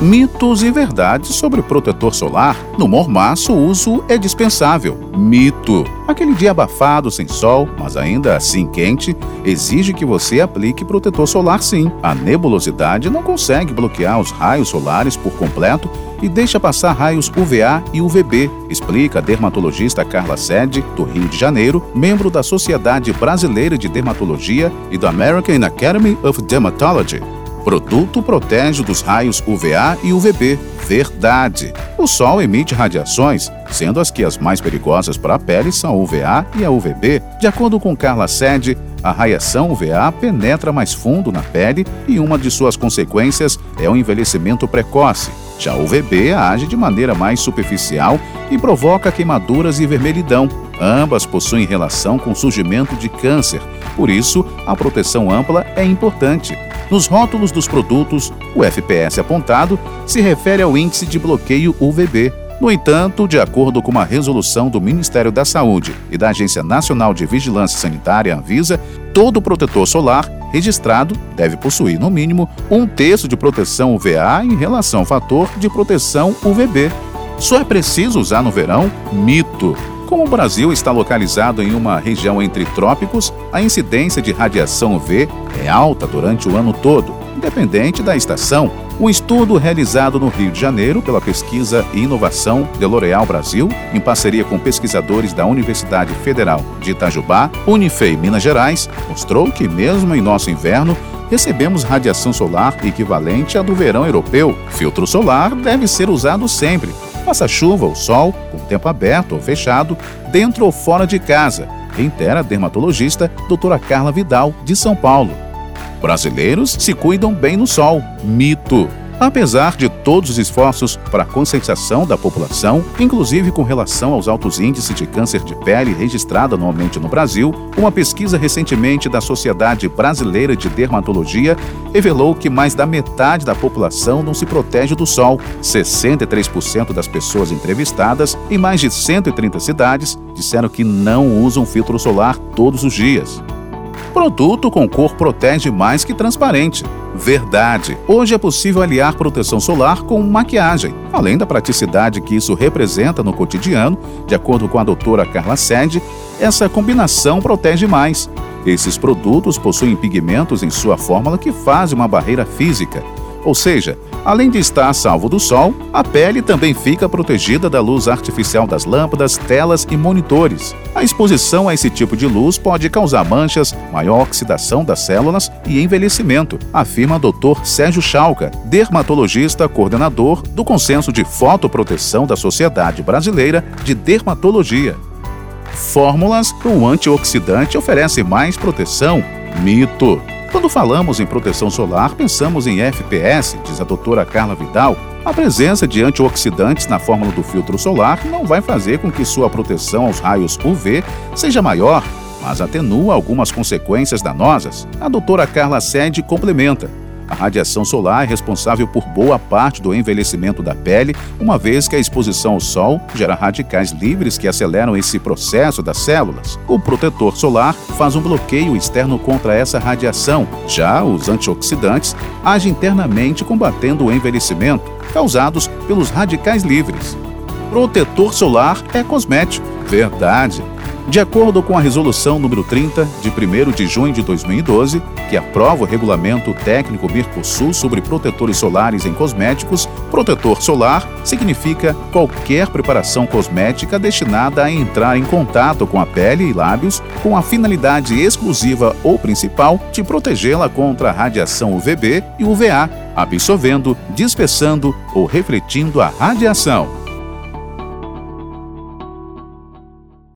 Mitos e verdades sobre protetor solar. No mormaço, o uso é dispensável. Mito. Aquele dia abafado, sem sol, mas ainda assim quente, exige que você aplique protetor solar sim. A nebulosidade não consegue bloquear os raios solares por completo e deixa passar raios UVA e UVB, explica a dermatologista Carla Sede, do Rio de Janeiro, membro da Sociedade Brasileira de Dermatologia e do American Academy of Dermatology. Produto protege dos raios UVA e UVB. Verdade. O Sol emite radiações, sendo as que as mais perigosas para a pele são a UVA e a UVB. De acordo com Carla Sede, a radiação UVA penetra mais fundo na pele e uma de suas consequências é o envelhecimento precoce. Já a UVB age de maneira mais superficial e provoca queimaduras e vermelhidão. Ambas possuem relação com o surgimento de câncer, por isso, a proteção ampla é importante. Nos rótulos dos produtos, o FPS apontado se refere ao índice de bloqueio UVB. No entanto, de acordo com uma resolução do Ministério da Saúde e da Agência Nacional de Vigilância Sanitária, Anvisa, todo protetor solar registrado deve possuir, no mínimo, um terço de proteção UVA em relação ao fator de proteção UVB. Só é preciso usar no verão? Mito. Como o Brasil está localizado em uma região entre trópicos, a incidência de radiação UV é alta durante o ano todo, independente da estação. Um estudo realizado no Rio de Janeiro pela Pesquisa e Inovação de L'Oréal Brasil, em parceria com pesquisadores da Universidade Federal de Itajubá, Unifei Minas Gerais, mostrou que mesmo em nosso inverno, recebemos radiação solar equivalente à do verão europeu. Filtro solar deve ser usado sempre, faça chuva ou sol, com tempo aberto ou fechado, dentro ou fora de casa, reitera a dermatologista doutora Carla Vidal, de São Paulo. Brasileiros se cuidam bem no sol. Mito. Apesar de todos os esforços para a conscientização da população, inclusive com relação aos altos índices de câncer de pele registrada anualmente no Brasil, uma pesquisa recentemente da Sociedade Brasileira de Dermatologia revelou que mais da metade da população não se protege do sol. 63% das pessoas entrevistadas em mais de 130 cidades disseram que não usam filtro solar todos os dias. Produto com cor protege mais que transparente. Verdade. Hoje é possível aliar proteção solar com maquiagem, além da praticidade que isso representa no cotidiano, de acordo com a doutora Carla Sede, essa combinação protege mais. Esses produtos possuem pigmentos em sua fórmula que fazem uma barreira física, ou seja, além de estar salvo do sol, a pele também fica protegida da luz artificial das lâmpadas, telas e monitores. A exposição a esse tipo de luz pode causar manchas, maior oxidação das células e envelhecimento, afirma Dr. Sérgio Chalca, dermatologista coordenador do Consenso de Fotoproteção da Sociedade Brasileira de Dermatologia. Fórmulas com antioxidante oferecem mais proteção? Mito. Quando falamos em proteção solar, pensamos em FPS, diz a doutora Carla Vidal. A presença de antioxidantes na fórmula do filtro solar não vai fazer com que sua proteção aos raios UV seja maior, mas atenua algumas consequências danosas. A doutora Carla Sede complementa. A radiação solar é responsável por boa parte do envelhecimento da pele, uma vez que a exposição ao sol gera radicais livres que aceleram esse processo das células. O protetor solar faz um bloqueio externo contra essa radiação. Já os antioxidantes agem internamente combatendo o envelhecimento causados pelos radicais livres. Protetor solar é cosmético. Verdade. De acordo com a resolução número 30 de 1 de junho de 2012, que aprova o regulamento técnico Mercosul sobre protetores solares em cosméticos, protetor solar significa qualquer preparação cosmética destinada a entrar em contato com a pele e lábios com a finalidade exclusiva ou principal de protegê-la contra a radiação UVB e UVA, absorvendo, dispersando ou refletindo a radiação.